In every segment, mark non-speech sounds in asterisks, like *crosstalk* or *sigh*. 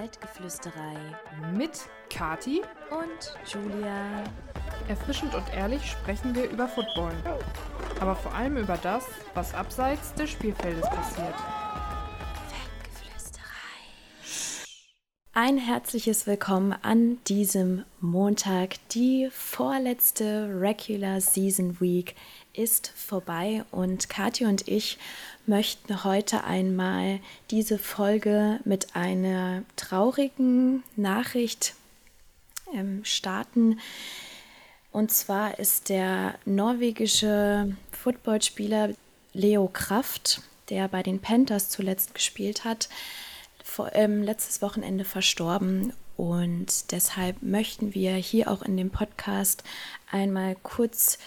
Waldgeflüsterei mit Kati und Julia. Erfrischend und ehrlich sprechen wir über Football, aber vor allem über das, was abseits des Spielfeldes passiert. Ein herzliches Willkommen an diesem Montag. Die vorletzte Regular Season Week ist vorbei und Kathi und ich möchten heute einmal diese Folge mit einer traurigen Nachricht ähm, starten. Und zwar ist der norwegische Footballspieler Leo Kraft, der bei den Panthers zuletzt gespielt hat, vor, ähm, letztes Wochenende verstorben. Und deshalb möchten wir hier auch in dem Podcast einmal kurz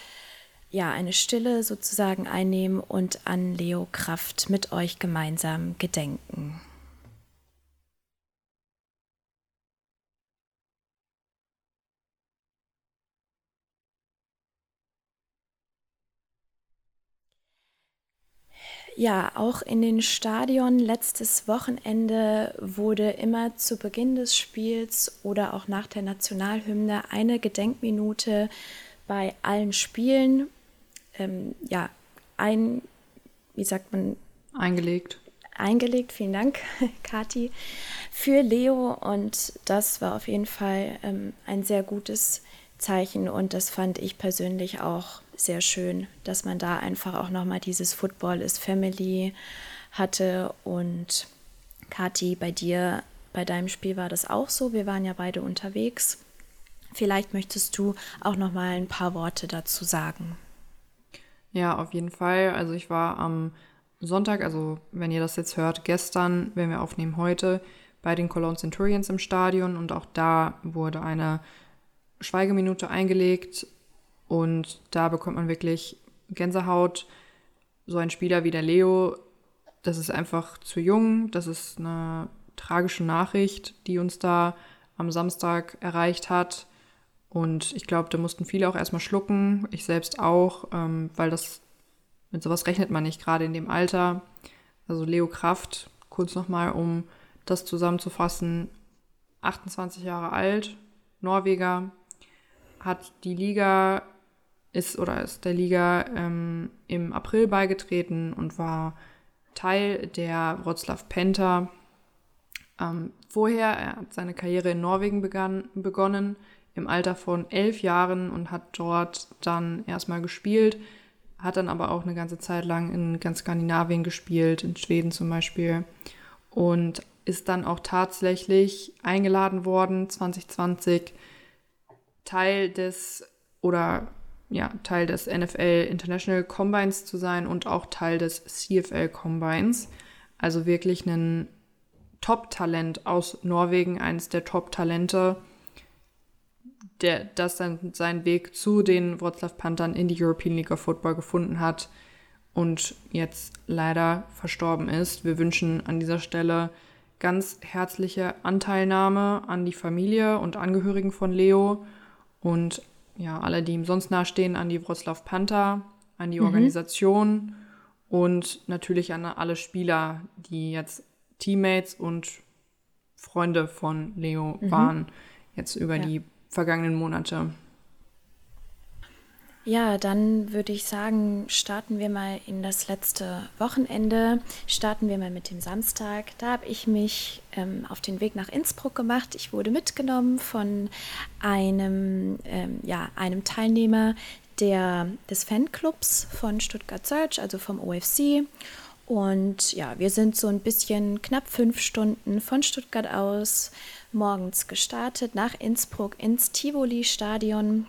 ja, eine Stille sozusagen einnehmen und an Leo Kraft mit euch gemeinsam gedenken. Ja, auch in den Stadion letztes Wochenende wurde immer zu Beginn des Spiels oder auch nach der Nationalhymne eine Gedenkminute bei allen Spielen, ähm, ja, ein, wie sagt man? Eingelegt. Eingelegt, vielen Dank, *laughs* Kati, für Leo. Und das war auf jeden Fall ähm, ein sehr gutes Zeichen und das fand ich persönlich auch sehr schön, dass man da einfach auch nochmal dieses Football is Family hatte. Und Kathi, bei dir, bei deinem Spiel war das auch so. Wir waren ja beide unterwegs. Vielleicht möchtest du auch nochmal ein paar Worte dazu sagen. Ja, auf jeden Fall. Also ich war am Sonntag, also wenn ihr das jetzt hört, gestern, wenn wir aufnehmen heute, bei den Cologne Centurions im Stadion und auch da wurde eine Schweigeminute eingelegt und da bekommt man wirklich Gänsehaut. So ein Spieler wie der Leo, das ist einfach zu jung. Das ist eine tragische Nachricht, die uns da am Samstag erreicht hat. Und ich glaube, da mussten viele auch erstmal schlucken. Ich selbst auch, ähm, weil das mit sowas rechnet man nicht, gerade in dem Alter. Also Leo Kraft, kurz nochmal, um das zusammenzufassen, 28 Jahre alt, Norweger, hat die Liga ist oder ist der Liga ähm, im April beigetreten und war Teil der Wroclaw Panther. Ähm, vorher, er hat seine Karriere in Norwegen begann, begonnen, im Alter von elf Jahren und hat dort dann erstmal gespielt, hat dann aber auch eine ganze Zeit lang in ganz Skandinavien gespielt, in Schweden zum Beispiel und ist dann auch tatsächlich eingeladen worden 2020 Teil des oder ja, Teil des NFL International Combines zu sein und auch Teil des CFL Combines. Also wirklich ein Top-Talent aus Norwegen, eines der Top-Talente, der das dann seinen Weg zu den Wroclaw Panthern in die European League of Football gefunden hat und jetzt leider verstorben ist. Wir wünschen an dieser Stelle ganz herzliche Anteilnahme an die Familie und Angehörigen von Leo und ja, alle, die ihm sonst nahestehen, an die Wroclaw Panther, an die mhm. Organisation und natürlich an alle Spieler, die jetzt Teammates und Freunde von Leo mhm. waren, jetzt über ja. die vergangenen Monate. Ja, dann würde ich sagen, starten wir mal in das letzte Wochenende. Starten wir mal mit dem Samstag. Da habe ich mich ähm, auf den Weg nach Innsbruck gemacht. Ich wurde mitgenommen von einem, ähm, ja, einem Teilnehmer der, des Fanclubs von Stuttgart Search, also vom OFC. Und ja, wir sind so ein bisschen knapp fünf Stunden von Stuttgart aus morgens gestartet nach Innsbruck ins Tivoli-Stadion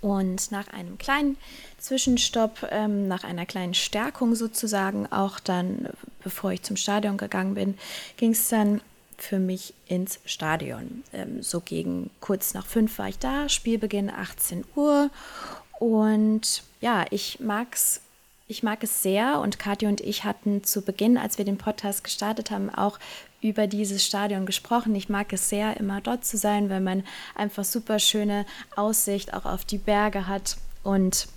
und nach einem kleinen Zwischenstopp, ähm, nach einer kleinen Stärkung sozusagen, auch dann, bevor ich zum Stadion gegangen bin, ging es dann für mich ins Stadion. Ähm, so gegen kurz nach fünf war ich da, Spielbeginn 18 Uhr. Und ja, ich mag's ich mag es sehr und Katja und ich hatten zu Beginn, als wir den Podcast gestartet haben, auch über dieses Stadion gesprochen. Ich mag es sehr, immer dort zu sein, weil man einfach super schöne Aussicht auch auf die Berge hat. Und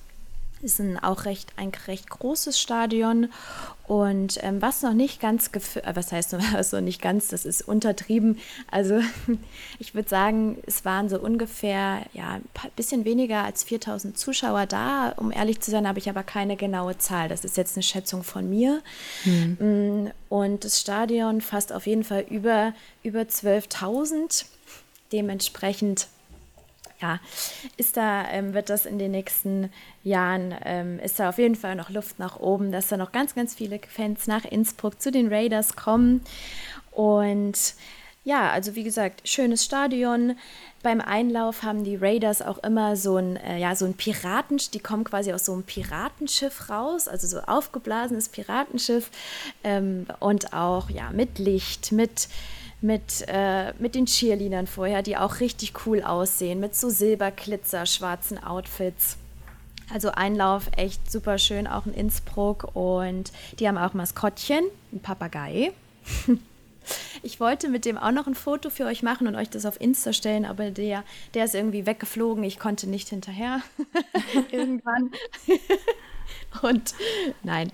Ist ein auch recht, ein recht großes Stadion. Und ähm, was noch nicht ganz gefüllt, äh, was heißt *laughs* also nicht ganz, das ist untertrieben. Also *laughs* ich würde sagen, es waren so ungefähr, ja, ein bisschen weniger als 4000 Zuschauer da. Um ehrlich zu sein, habe ich aber keine genaue Zahl. Das ist jetzt eine Schätzung von mir. Mhm. Und das Stadion fasst auf jeden Fall über, über 12.000. Dementsprechend ja, ist da, ähm, wird das in den nächsten Jahren, ähm, ist da auf jeden Fall noch Luft nach oben, dass da noch ganz, ganz viele Fans nach Innsbruck zu den Raiders kommen. Und ja, also wie gesagt, schönes Stadion. Beim Einlauf haben die Raiders auch immer so ein, äh, ja, so ein Piraten, die kommen quasi aus so einem Piratenschiff raus, also so aufgeblasenes Piratenschiff ähm, und auch ja mit Licht, mit mit, äh, mit den Cheerleadern vorher, die auch richtig cool aussehen, mit so Silberglitzer, schwarzen Outfits. Also Einlauf echt super schön, auch in Innsbruck. Und die haben auch Maskottchen, ein Papagei. *laughs* Ich wollte mit dem auch noch ein Foto für euch machen und euch das auf Insta stellen, aber der, der ist irgendwie weggeflogen. Ich konnte nicht hinterher. *laughs* Irgendwann. *laughs* und nein.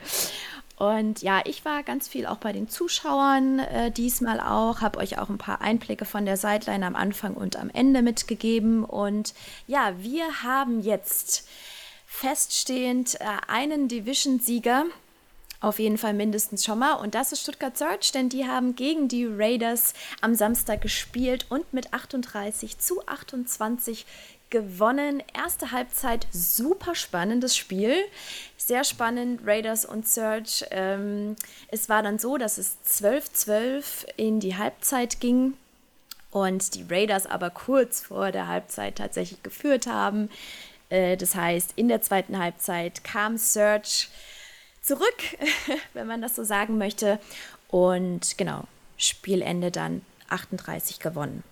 Und ja, ich war ganz viel auch bei den Zuschauern äh, diesmal auch, habe euch auch ein paar Einblicke von der Sideline am Anfang und am Ende mitgegeben. Und ja, wir haben jetzt feststehend äh, einen Division-Sieger. Auf jeden Fall mindestens schon mal. Und das ist Stuttgart Search, denn die haben gegen die Raiders am Samstag gespielt und mit 38 zu 28 gewonnen. Erste Halbzeit super spannendes Spiel. Sehr spannend, Raiders und Search. Ähm, es war dann so, dass es 12-12 in die Halbzeit ging und die Raiders aber kurz vor der Halbzeit tatsächlich geführt haben. Äh, das heißt, in der zweiten Halbzeit kam Search zurück, *laughs* wenn man das so sagen möchte. Und genau, Spielende dann 38 gewonnen.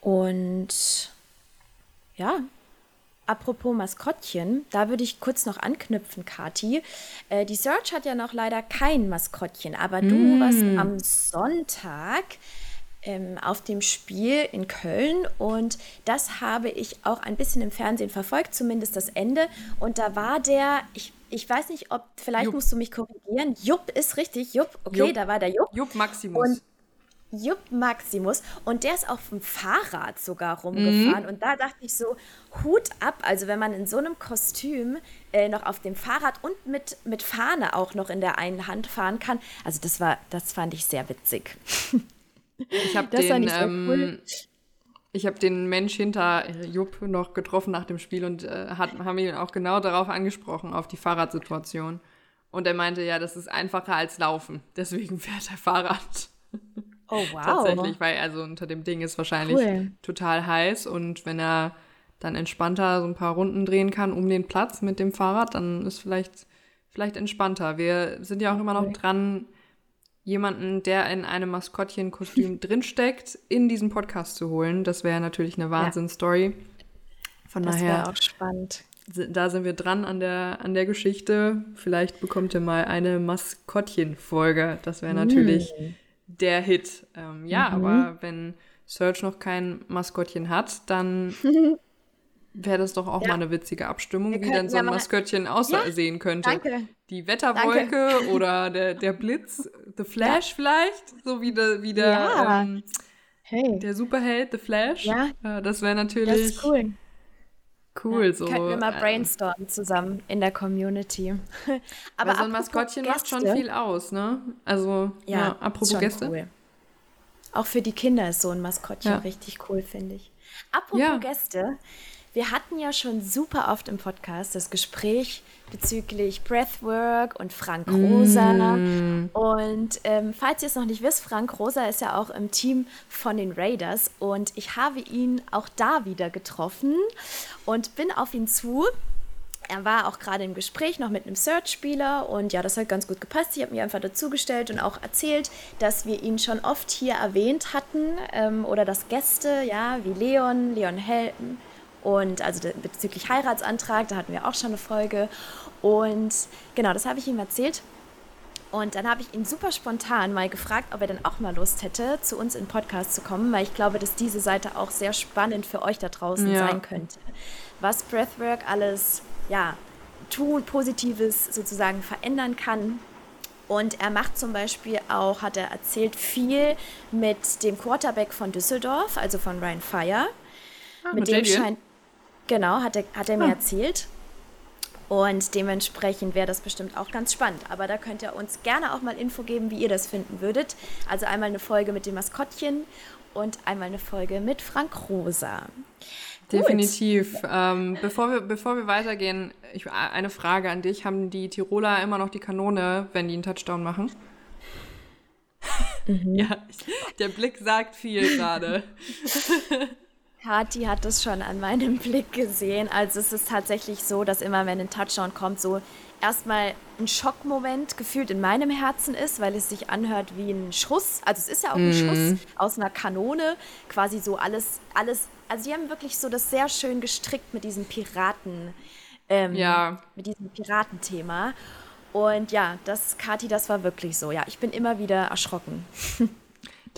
Und ja, apropos Maskottchen, da würde ich kurz noch anknüpfen, Kati. Äh, die Search hat ja noch leider kein Maskottchen, aber du mm. warst am Sonntag ähm, auf dem Spiel in Köln und das habe ich auch ein bisschen im Fernsehen verfolgt, zumindest das Ende. Und da war der, ich, ich weiß nicht, ob, vielleicht Jupp. musst du mich korrigieren. Jupp ist richtig, Jupp, okay, Jupp. da war der Jupp. Jupp Maximus. Und Jupp Maximus und der ist auf dem Fahrrad sogar rumgefahren mhm. und da dachte ich so, Hut ab, also wenn man in so einem Kostüm äh, noch auf dem Fahrrad und mit, mit Fahne auch noch in der einen Hand fahren kann, also das war, das fand ich sehr witzig. Ich habe *laughs* den, ich, ähm, cool. ich habe den Mensch hinter Jupp noch getroffen nach dem Spiel und äh, hat, haben ihn auch genau darauf angesprochen, auf die Fahrradsituation. Und er meinte, ja, das ist einfacher als Laufen, deswegen fährt er Fahrrad. *laughs* Oh, *laughs* wow. Tatsächlich, weil also unter dem Ding ist wahrscheinlich cool. total heiß und wenn er dann entspannter so ein paar Runden drehen kann um den Platz mit dem Fahrrad, dann ist vielleicht, vielleicht entspannter. Wir sind ja auch immer noch dran, jemanden, der in einem Maskottchenkostüm *laughs* drinsteckt, in diesen Podcast zu holen. Das wäre natürlich eine Wahnsinnsstory. Von das daher. auch spannend. Da sind wir dran an der, an der Geschichte. Vielleicht bekommt ihr mal eine Maskottchen-Folge. Das wäre natürlich mm der Hit. Ähm, ja, mhm. aber wenn Search noch kein Maskottchen hat, dann *laughs* wäre das doch auch ja. mal eine witzige Abstimmung, Wir wie denn so ein ja Maskottchen aussehen ja, könnte. Danke. Die Wetterwolke danke. *laughs* oder der, der Blitz, The Flash vielleicht, so wie der, wie der, ähm, hey. der Superheld, The Flash. Ja. Äh, das wäre natürlich. Das ist cool. Cool, ja, so. Könnten wir mal ähm, brainstormen zusammen in der Community. *laughs* Aber so ein Maskottchen macht schon viel aus, ne? Also, ja, ja apropos Gäste. Cool. Auch für die Kinder ist so ein Maskottchen ja. richtig cool, finde ich. Apropos Gäste, wir hatten ja schon super oft im Podcast das Gespräch bezüglich Breathwork und Frank Rosa. Mm. Und ähm, falls ihr es noch nicht wisst, Frank Rosa ist ja auch im Team von den Raiders und ich habe ihn auch da wieder getroffen und bin auf ihn zu. Er war auch gerade im Gespräch noch mit einem Search-Spieler und ja, das hat ganz gut gepasst. Ich habe mir einfach dazugestellt und auch erzählt, dass wir ihn schon oft hier erwähnt hatten ähm, oder dass Gäste, ja, wie Leon, Leon Helden, und also bezüglich Heiratsantrag, da hatten wir auch schon eine Folge. Und genau, das habe ich ihm erzählt. Und dann habe ich ihn super spontan mal gefragt, ob er denn auch mal Lust hätte, zu uns in den Podcast zu kommen, weil ich glaube, dass diese Seite auch sehr spannend für euch da draußen ja. sein könnte. Was Breathwork alles ja, tun, Positives sozusagen verändern kann. Und er macht zum Beispiel auch, hat er erzählt, viel mit dem Quarterback von Düsseldorf, also von Ryan Fire. Ah, mit, mit dem scheint, genau, hat er, hat er ah. mir erzählt. Und dementsprechend wäre das bestimmt auch ganz spannend. Aber da könnt ihr uns gerne auch mal Info geben, wie ihr das finden würdet. Also einmal eine Folge mit dem Maskottchen und einmal eine Folge mit Frank Rosa. Definitiv. Ähm, bevor, wir, bevor wir weitergehen, ich, eine Frage an dich. Haben die Tiroler immer noch die Kanone, wenn die einen Touchdown machen? Mhm. *laughs* ja, der Blick sagt viel gerade. *laughs* Kathi hat das schon an meinem *laughs* Blick gesehen. Also es ist tatsächlich so, dass immer, wenn ein Touchdown kommt, so erstmal ein Schockmoment gefühlt in meinem Herzen ist, weil es sich anhört wie ein Schuss. Also es ist ja auch ein. Schuss aus einer Kanone. Quasi so alles, alles. Also die haben wirklich so das sehr schön gestrickt mit diesem Piraten, ähm, ja. mit diesem Piratenthema. Und ja, das, Kathi, das war wirklich so. Ja, ich bin immer wieder erschrocken. *laughs*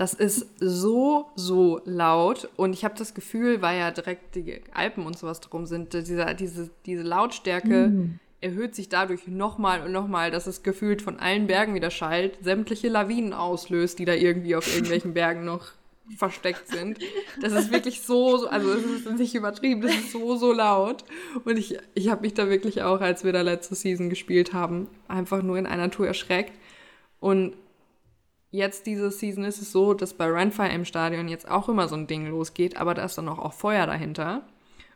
Das ist so, so laut. Und ich habe das Gefühl, weil ja direkt die Alpen und sowas drum sind, diese, diese, diese Lautstärke mm. erhöht sich dadurch nochmal und nochmal, dass es gefühlt von allen Bergen wieder schallt, sämtliche Lawinen auslöst, die da irgendwie auf irgendwelchen *laughs* Bergen noch versteckt sind. Das ist wirklich so, also es ist nicht übertrieben, das ist so, so laut. Und ich, ich habe mich da wirklich auch, als wir da letzte Season gespielt haben, einfach nur in einer Tour erschreckt. Und jetzt diese Season ist es so, dass bei Runfire im Stadion jetzt auch immer so ein Ding losgeht, aber da ist dann auch, auch Feuer dahinter.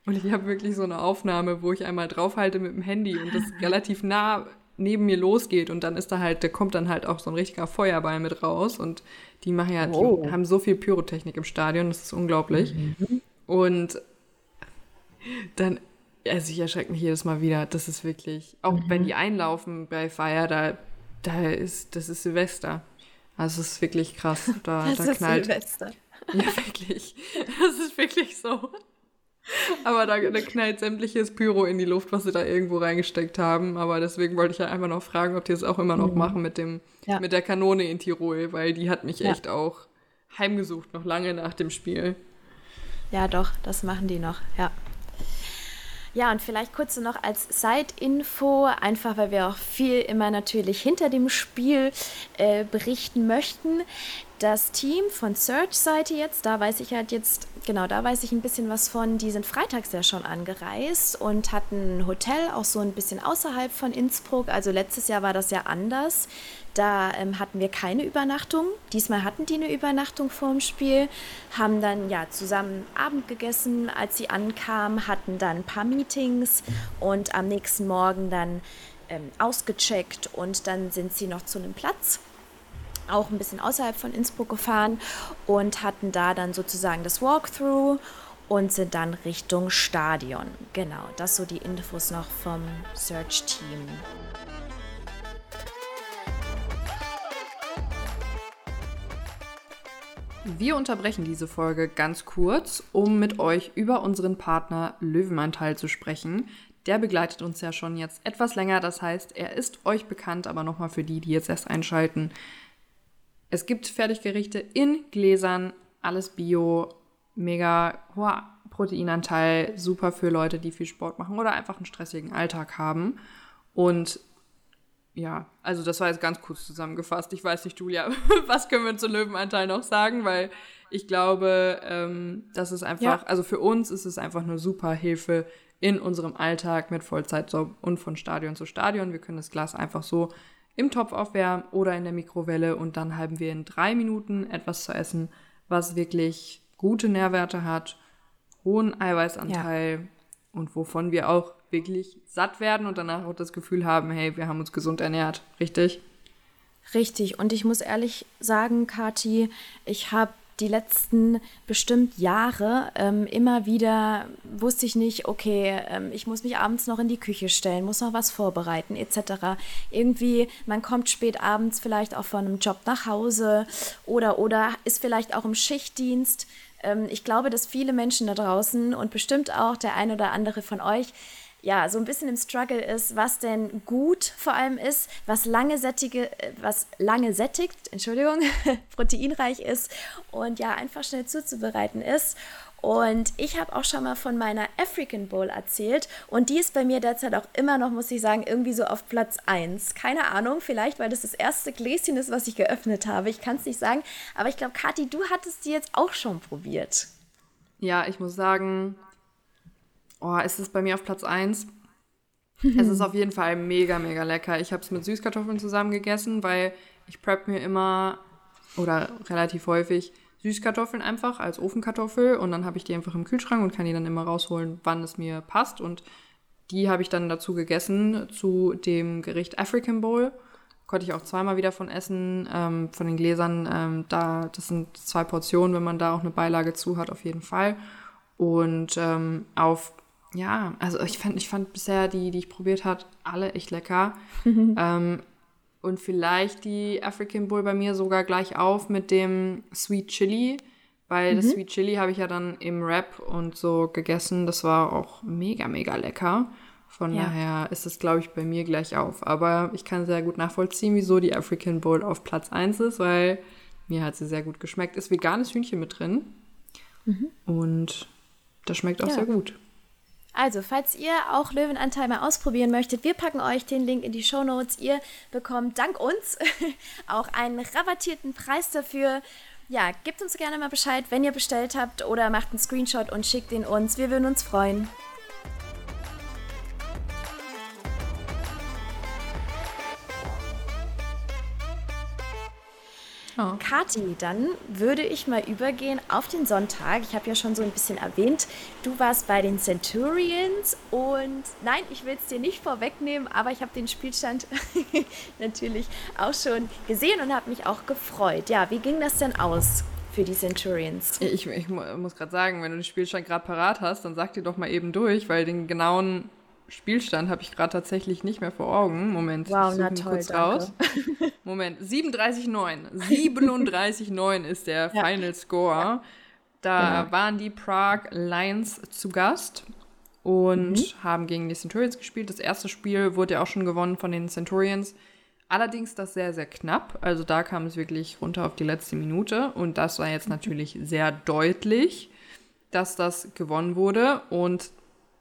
Und ich habe wirklich so eine Aufnahme, wo ich einmal draufhalte mit dem Handy und das *laughs* relativ nah neben mir losgeht und dann ist da halt, da kommt dann halt auch so ein richtiger Feuerball mit raus und die machen ja, oh. die haben so viel Pyrotechnik im Stadion, das ist unglaublich. Mhm. Und dann, also ich erschrecke mich jedes Mal wieder, das ist wirklich, auch mhm. wenn die einlaufen bei Fire, da, da ist, das ist Silvester. Also es ist wirklich krass. *laughs* Da, das da ist knallt. Silvester. *laughs* Ja, wirklich. Das ist wirklich so. Aber da, da knallt sämtliches Pyro in die Luft, was sie da irgendwo reingesteckt haben. Aber deswegen wollte ich ja einfach noch fragen, ob die es auch immer noch mhm. machen mit dem, ja. mit der Kanone in Tirol, weil die hat mich ja. echt auch heimgesucht, noch lange nach dem Spiel. Ja, doch, das machen die noch, ja. Ja, und vielleicht kurz noch als Side-Info, einfach weil wir auch viel immer natürlich hinter dem Spiel äh, berichten möchten. Das Team von Search-Seite jetzt, da weiß ich halt jetzt, genau, da weiß ich ein bisschen was von, die sind freitags ja schon angereist und hatten ein Hotel auch so ein bisschen außerhalb von Innsbruck. Also letztes Jahr war das ja anders. Da ähm, hatten wir keine Übernachtung. Diesmal hatten die eine Übernachtung vorm Spiel, haben dann ja zusammen Abend gegessen, als sie ankamen, hatten dann ein paar Meetings und am nächsten Morgen dann ähm, ausgecheckt und dann sind sie noch zu einem Platz auch ein bisschen außerhalb von Innsbruck gefahren und hatten da dann sozusagen das Walkthrough und sind dann Richtung Stadion. Genau, das so die Infos noch vom Search-Team. Wir unterbrechen diese Folge ganz kurz, um mit euch über unseren Partner Löwenanteil zu sprechen. Der begleitet uns ja schon jetzt etwas länger, das heißt, er ist euch bekannt, aber nochmal für die, die jetzt erst einschalten. Es gibt Fertiggerichte in Gläsern, alles Bio, mega hoher Proteinanteil, super für Leute, die viel Sport machen oder einfach einen stressigen Alltag haben. Und ja, also das war jetzt ganz kurz zusammengefasst. Ich weiß nicht, Julia, *laughs* was können wir zum Löwenanteil noch sagen? Weil ich glaube, ähm, das ist einfach, ja. also für uns ist es einfach eine super Hilfe in unserem Alltag mit Vollzeitjob und von Stadion zu Stadion. Wir können das Glas einfach so im Topf aufwärmen oder in der Mikrowelle und dann haben wir in drei Minuten etwas zu essen, was wirklich gute Nährwerte hat, hohen Eiweißanteil ja. und wovon wir auch wirklich satt werden und danach auch das Gefühl haben, hey, wir haben uns gesund ernährt, richtig? Richtig. Und ich muss ehrlich sagen, Kati, ich habe die letzten bestimmt Jahre ähm, immer wieder wusste ich nicht, okay, ähm, ich muss mich abends noch in die Küche stellen, muss noch was vorbereiten etc. Irgendwie, man kommt spät abends vielleicht auch von einem Job nach Hause oder oder ist vielleicht auch im Schichtdienst. Ähm, ich glaube, dass viele Menschen da draußen und bestimmt auch der ein oder andere von euch ja, so ein bisschen im Struggle ist, was denn gut vor allem ist, was lange sättige, äh, was lange sättigt, Entschuldigung, *laughs* proteinreich ist und ja, einfach schnell zuzubereiten ist. Und ich habe auch schon mal von meiner African Bowl erzählt. Und die ist bei mir derzeit auch immer noch, muss ich sagen, irgendwie so auf Platz 1. Keine Ahnung, vielleicht, weil das das erste Gläschen ist, was ich geöffnet habe. Ich kann es nicht sagen. Aber ich glaube, Kathi, du hattest die jetzt auch schon probiert. Ja, ich muss sagen, oh, ist es bei mir auf Platz 1. es ist auf jeden Fall mega, mega lecker. Ich habe es mit Süßkartoffeln zusammen gegessen, weil ich prep mir immer oder relativ häufig Süßkartoffeln einfach als Ofenkartoffel und dann habe ich die einfach im Kühlschrank und kann die dann immer rausholen, wann es mir passt. Und die habe ich dann dazu gegessen zu dem Gericht African Bowl. Konnte ich auch zweimal wieder von essen, ähm, von den Gläsern. Ähm, da, das sind zwei Portionen, wenn man da auch eine Beilage zu hat, auf jeden Fall. Und ähm, auf, ja, also ich fand, ich fand bisher die, die ich probiert habe, alle echt lecker. *laughs* ähm, und vielleicht die African Bull bei mir sogar gleich auf mit dem Sweet Chili, weil mhm. das Sweet Chili habe ich ja dann im Wrap und so gegessen. Das war auch mega, mega lecker. Von ja. daher ist es, glaube ich, bei mir gleich auf. Aber ich kann sehr gut nachvollziehen, wieso die African Bowl auf Platz 1 ist, weil mir hat sie sehr gut geschmeckt. Ist veganes Hühnchen mit drin. Mhm. Und das schmeckt auch ja. sehr gut. Also, falls ihr auch Löwenanteil mal ausprobieren möchtet, wir packen euch den Link in die Show Notes. Ihr bekommt dank uns *laughs* auch einen rabattierten Preis dafür. Ja, gebt uns gerne mal Bescheid, wenn ihr bestellt habt oder macht einen Screenshot und schickt ihn uns. Wir würden uns freuen. Oh. Kati, dann würde ich mal übergehen auf den Sonntag. Ich habe ja schon so ein bisschen erwähnt, du warst bei den Centurions und nein, ich will es dir nicht vorwegnehmen, aber ich habe den Spielstand *laughs* natürlich auch schon gesehen und habe mich auch gefreut. Ja, wie ging das denn aus? Für die Centurions. Ich, ich muss gerade sagen, wenn du den Spielstand gerade parat hast, dann sag dir doch mal eben durch, weil den genauen Spielstand habe ich gerade tatsächlich nicht mehr vor Augen. Moment, wow, ich suche kurz danke. raus. *laughs* Moment, 37,9. 37,9 *laughs* ist der ja. Final Score. Da genau. waren die Prague Lions zu Gast und mhm. haben gegen die Centurions gespielt. Das erste Spiel wurde ja auch schon gewonnen von den Centurions. Allerdings das sehr, sehr knapp. Also da kam es wirklich runter auf die letzte Minute. Und das war jetzt natürlich sehr deutlich, dass das gewonnen wurde. Und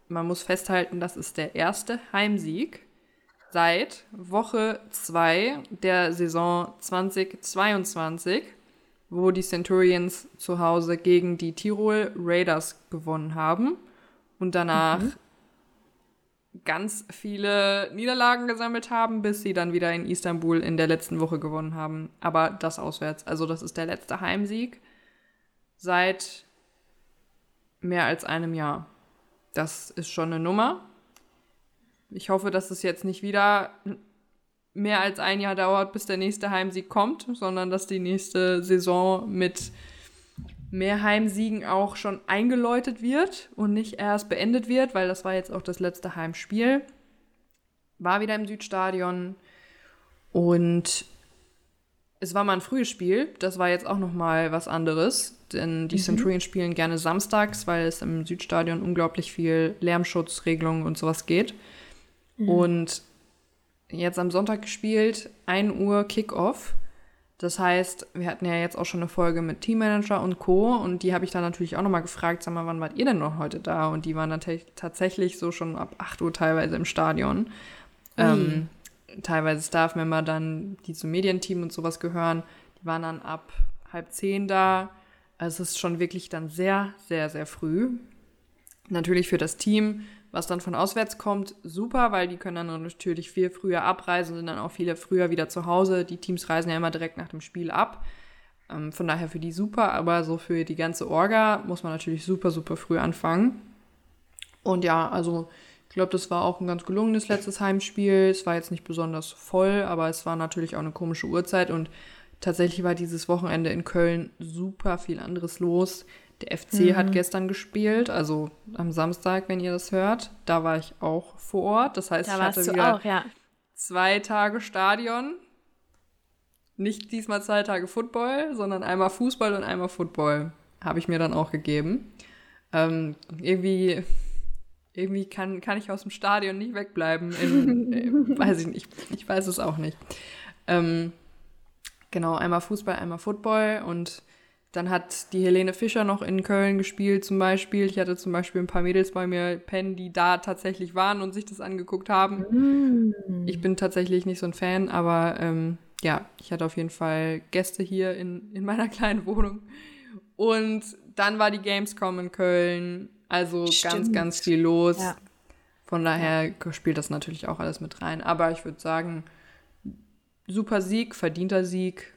man muss festhalten, das ist der erste Heimsieg seit Woche 2 der Saison 2022, wo die Centurions zu Hause gegen die Tirol Raiders gewonnen haben und danach mhm. ganz viele Niederlagen gesammelt haben, bis sie dann wieder in Istanbul in der letzten Woche gewonnen haben. Aber das auswärts. Also das ist der letzte Heimsieg seit mehr als einem Jahr. Das ist schon eine Nummer. Ich hoffe, dass es jetzt nicht wieder mehr als ein Jahr dauert, bis der nächste Heimsieg kommt, sondern dass die nächste Saison mit mehr Heimsiegen auch schon eingeläutet wird und nicht erst beendet wird, weil das war jetzt auch das letzte Heimspiel. War wieder im Südstadion und es war mal ein frühes Spiel. Das war jetzt auch noch mal was anderes denn die mhm. Centurions spielen gerne samstags, weil es im Südstadion unglaublich viel Lärmschutzregelungen und sowas geht. Mhm. Und jetzt am Sonntag gespielt, 1 Uhr Kickoff. Das heißt, wir hatten ja jetzt auch schon eine Folge mit Teammanager und Co. Und die habe ich dann natürlich auch nochmal gefragt, sag mal, wann wart ihr denn noch heute da? Und die waren dann tatsächlich so schon ab 8 Uhr teilweise im Stadion. Ähm, teilweise Staff-Member dann, die zum Medienteam und sowas gehören, die waren dann ab halb zehn da. Also es ist schon wirklich dann sehr, sehr, sehr früh. Natürlich für das Team, was dann von auswärts kommt, super, weil die können dann natürlich viel früher abreisen, sind dann auch viele früher wieder zu Hause. Die Teams reisen ja immer direkt nach dem Spiel ab. Ähm, von daher für die super, aber so für die ganze Orga muss man natürlich super, super früh anfangen. Und ja, also ich glaube, das war auch ein ganz gelungenes letztes Heimspiel. Es war jetzt nicht besonders voll, aber es war natürlich auch eine komische Uhrzeit und Tatsächlich war dieses Wochenende in Köln super viel anderes los. Der FC mhm. hat gestern gespielt, also am Samstag, wenn ihr das hört. Da war ich auch vor Ort. Das heißt, da ich hatte wieder auch, ja. zwei Tage Stadion. Nicht diesmal zwei Tage Football, sondern einmal Fußball und einmal Football. Habe ich mir dann auch gegeben. Ähm, irgendwie irgendwie kann, kann ich aus dem Stadion nicht wegbleiben. In, äh, *laughs* weiß ich nicht. Ich weiß es auch nicht. Ähm, Genau, einmal Fußball, einmal Football und Dann hat die Helene Fischer noch in Köln gespielt zum Beispiel. Ich hatte zum Beispiel ein paar Mädels bei mir pennen, die da tatsächlich waren und sich das angeguckt haben. Mm. Ich bin tatsächlich nicht so ein Fan, aber ähm, ja, ich hatte auf jeden Fall Gäste hier in, in meiner *laughs* kleinen Wohnung. Und dann war die Gamescom in Köln. Also Stimmt. ganz, ganz viel los. Ja. Von daher ja. spielt das natürlich auch alles mit rein. Aber ich würde sagen, super Sieg, verdienter Sieg.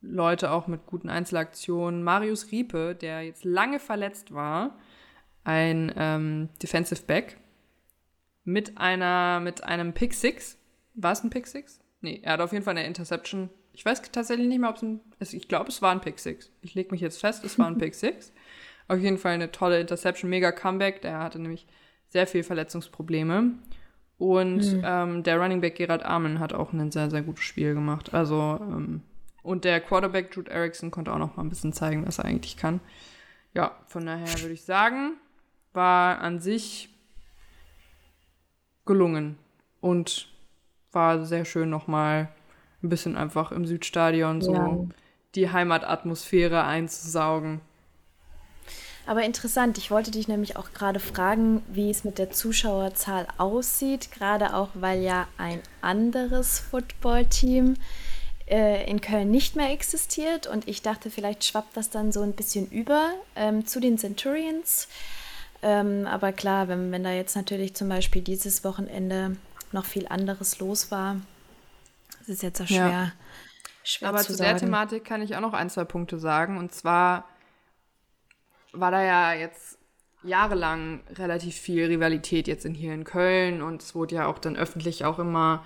Leute auch mit guten Einzelaktionen. Marius Riepe, der jetzt lange verletzt war, ein ähm, Defensive Back mit einer mit einem Pick Six. War es ein Pick Six? Nee, er hat auf jeden Fall eine Interception. Ich weiß tatsächlich nicht mehr, ob es ein. Ich glaube, es war ein Pick Six. Ich lege mich jetzt fest, es war ein Pick Six. Auf jeden Fall eine tolle Interception, mega Comeback. Der hatte nämlich sehr viel Verletzungsprobleme. Und mhm. ähm, der Running Back Gerard Armen hat auch ein sehr, sehr gutes Spiel gemacht. Also, ähm, und der Quarterback Jude Erickson konnte auch noch mal ein bisschen zeigen, was er eigentlich kann. Ja, von daher würde ich sagen, war an sich gelungen und war sehr schön noch mal ein bisschen einfach im Südstadion so ja. die Heimatatmosphäre einzusaugen. Aber interessant, ich wollte dich nämlich auch gerade fragen, wie es mit der Zuschauerzahl aussieht, gerade auch weil ja ein anderes Footballteam äh, in Köln nicht mehr existiert und ich dachte, vielleicht schwappt das dann so ein bisschen über ähm, zu den Centurions. Ähm, aber klar, wenn, wenn da jetzt natürlich zum Beispiel dieses Wochenende noch viel anderes los war, das ist jetzt auch schwer. Ja. schwer aber zu, zu der Thematik kann ich auch noch ein, zwei Punkte sagen und zwar war da ja jetzt jahrelang relativ viel Rivalität jetzt in, hier in Köln und es wurde ja auch dann öffentlich auch immer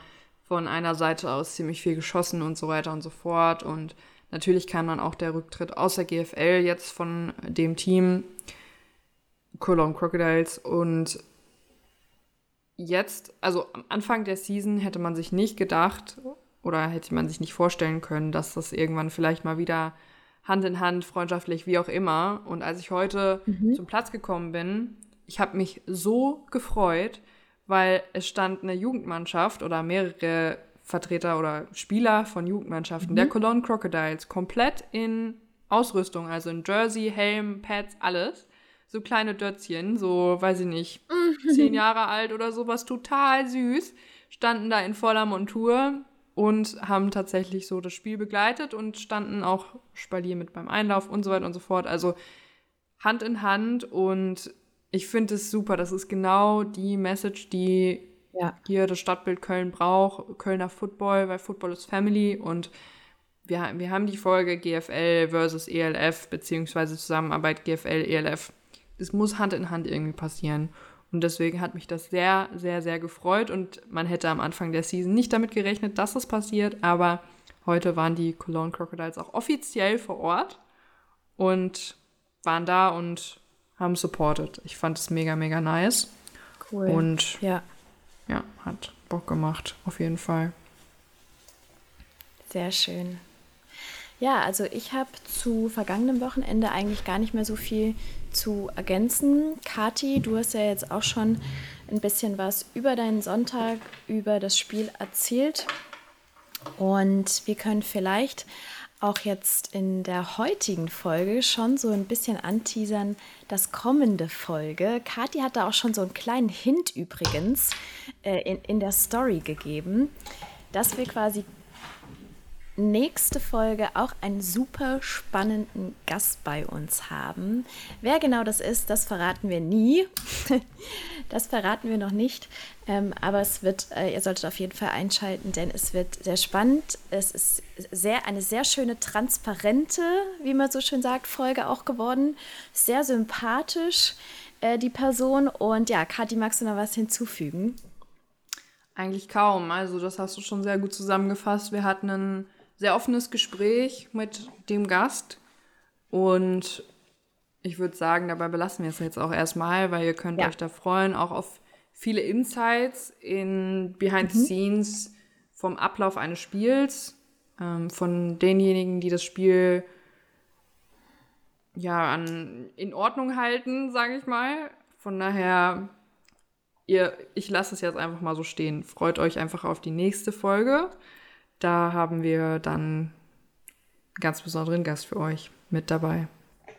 von einer Seite aus ziemlich viel geschossen und so weiter und so fort. Und natürlich kam dann auch der Rücktritt aus der GFL jetzt von dem Team Cologne Crocodiles und jetzt, also am Anfang der Season hätte man sich nicht gedacht oder hätte man sich nicht vorstellen können, dass das irgendwann vielleicht mal wieder Hand in Hand, freundschaftlich, wie auch immer. Und als ich heute mhm. zum Platz gekommen bin, ich habe mich so gefreut, weil es stand eine Jugendmannschaft oder mehrere Vertreter oder Spieler von Jugendmannschaften mhm. der Cologne Crocodiles komplett in Ausrüstung, also in Jersey, Helm, Pads, alles. So kleine Dötzchen, so, weiß ich nicht, *laughs* zehn Jahre alt oder sowas, total süß, standen da in voller Montur und haben tatsächlich so das Spiel begleitet und standen auch Spalier mit beim Einlauf und so weiter und so fort. Also Hand in Hand und ich finde es super. Das ist genau die Message, die ja. hier das Stadtbild Köln braucht. Kölner Football, weil Football ist Family und wir, wir haben die Folge GFL versus ELF, beziehungsweise Zusammenarbeit GFL-ELF. Das muss Hand in Hand irgendwie passieren. Und deswegen hat mich das sehr, sehr, sehr gefreut. Und man hätte am Anfang der Season nicht damit gerechnet, dass das passiert. Aber heute waren die Cologne Crocodiles auch offiziell vor Ort und waren da und haben supported. Ich fand es mega, mega nice. Cool. Und ja. ja, hat Bock gemacht, auf jeden Fall. Sehr schön. Ja, also ich habe zu vergangenem Wochenende eigentlich gar nicht mehr so viel zu ergänzen. Kati, du hast ja jetzt auch schon ein bisschen was über deinen Sonntag, über das Spiel erzählt. Und wir können vielleicht auch jetzt in der heutigen Folge schon so ein bisschen anteasern, das kommende Folge. Kati hat da auch schon so einen kleinen Hint übrigens äh, in, in der Story gegeben, dass wir quasi nächste Folge auch einen super spannenden Gast bei uns haben. Wer genau das ist, das verraten wir nie. *laughs* das verraten wir noch nicht. Ähm, aber es wird, äh, ihr solltet auf jeden Fall einschalten, denn es wird sehr spannend. Es ist sehr, eine sehr schöne, transparente, wie man so schön sagt, Folge auch geworden. Sehr sympathisch, äh, die Person. Und ja, Kathi, magst du noch was hinzufügen? Eigentlich kaum. Also, das hast du schon sehr gut zusammengefasst. Wir hatten einen sehr offenes Gespräch mit dem Gast. Und ich würde sagen, dabei belassen wir es jetzt auch erstmal, weil ihr könnt ja. euch da freuen, auch auf viele Insights in Behind mhm. the Scenes vom Ablauf eines Spiels, ähm, von denjenigen, die das Spiel ja an, in Ordnung halten, sage ich mal. Von daher, ihr, ich lasse es jetzt einfach mal so stehen. Freut euch einfach auf die nächste Folge. Da haben wir dann ganz besonderen Gast für euch mit dabei.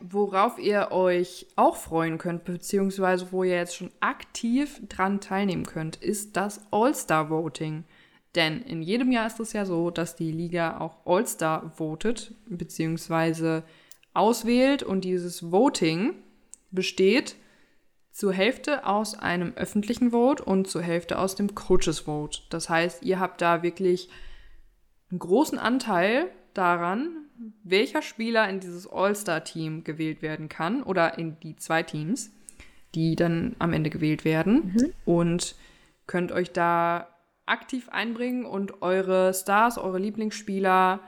Worauf ihr euch auch freuen könnt, beziehungsweise wo ihr jetzt schon aktiv dran teilnehmen könnt, ist das All-Star-Voting. Denn in jedem Jahr ist es ja so, dass die Liga auch All-Star votet, beziehungsweise auswählt und dieses Voting besteht zur Hälfte aus einem öffentlichen Vote und zur Hälfte aus dem Coaches Vote. Das heißt, ihr habt da wirklich einen großen Anteil daran, welcher Spieler in dieses All-Star-Team gewählt werden kann oder in die zwei Teams, die dann am Ende gewählt werden. Mhm. Und könnt euch da aktiv einbringen und eure Stars, eure Lieblingsspieler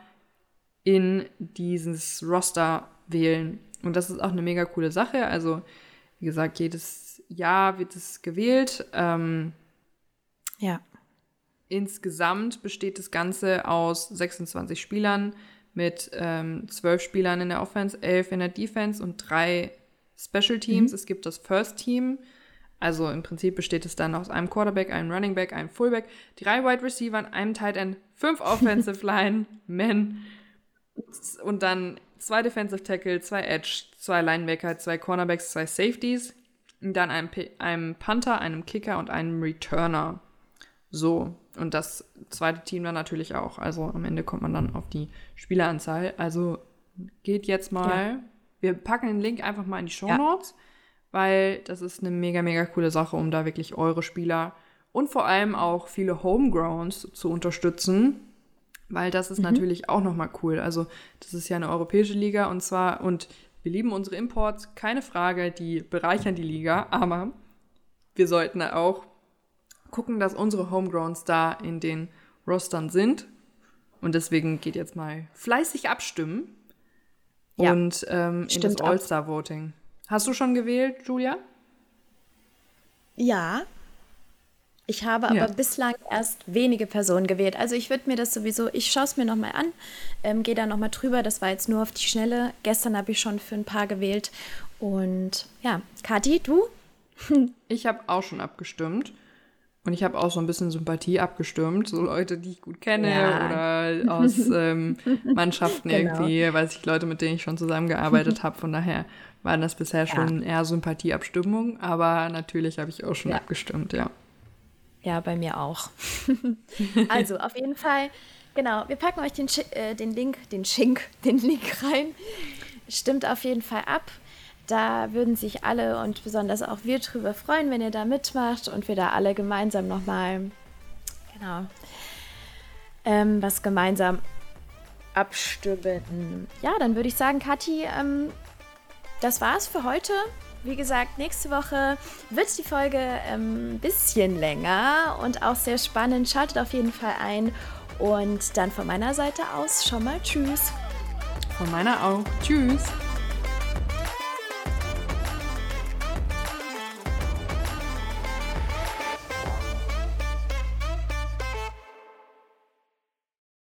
in dieses Roster wählen. Und das ist auch eine mega coole Sache. Also, wie gesagt, jedes Jahr wird es gewählt. Ähm, ja. Insgesamt besteht das Ganze aus 26 Spielern mit ähm, 12 Spielern in der Offense, 11 in der Defense und drei Special Teams. Mhm. Es gibt das First Team. Also im Prinzip besteht es dann aus einem Quarterback, einem Running Back, einem Fullback, drei Wide Receiver, einem Tight End, fünf *laughs* Offensive Line Men und dann zwei Defensive Tackle, zwei Edge, zwei Linebacker, zwei Cornerbacks, zwei Safeties, und dann einem, einem Panther, einem Kicker und einem Returner. So, und das zweite Team dann natürlich auch. Also am Ende kommt man dann auf die Spieleranzahl. Also geht jetzt mal. Ja. Wir packen den Link einfach mal in die Show Notes, ja. weil das ist eine mega, mega coole Sache, um da wirklich eure Spieler und vor allem auch viele Homegrowns zu unterstützen, weil das ist mhm. natürlich auch nochmal cool. Also das ist ja eine europäische Liga und zwar, und wir lieben unsere Imports, keine Frage, die bereichern die Liga, aber wir sollten auch gucken, dass unsere Homegrowns da in den Rostern sind. Und deswegen geht jetzt mal fleißig abstimmen. Ja, und ähm, in das All-Star-Voting. Hast du schon gewählt, Julia? Ja. Ich habe aber ja. bislang erst wenige Personen gewählt. Also ich würde mir das sowieso, ich schaue es mir nochmal an, ähm, gehe da nochmal drüber. Das war jetzt nur auf die Schnelle. Gestern habe ich schon für ein paar gewählt. Und ja, Kathi, du? *laughs* ich habe auch schon abgestimmt. Und ich habe auch so ein bisschen Sympathie abgestürmt, so Leute, die ich gut kenne ja. oder aus ähm, *laughs* Mannschaften genau. irgendwie, weiß ich, Leute, mit denen ich schon zusammengearbeitet *laughs* habe. Von daher waren das bisher schon eher Sympathieabstimmungen, aber natürlich habe ich auch schon ja. abgestimmt, ja. Ja, bei mir auch. *laughs* also auf jeden Fall, genau, wir packen euch den, äh, den Link, den Schink, den Link rein. Stimmt auf jeden Fall ab. Da würden sich alle und besonders auch wir drüber freuen, wenn ihr da mitmacht und wir da alle gemeinsam nochmal, genau, ähm, was gemeinsam abstimmen. Ja, dann würde ich sagen, Kathi, ähm, das war's für heute. Wie gesagt, nächste Woche wird die Folge ein ähm, bisschen länger und auch sehr spannend. Schaltet auf jeden Fall ein. Und dann von meiner Seite aus schon mal Tschüss. Von meiner auch. Tschüss.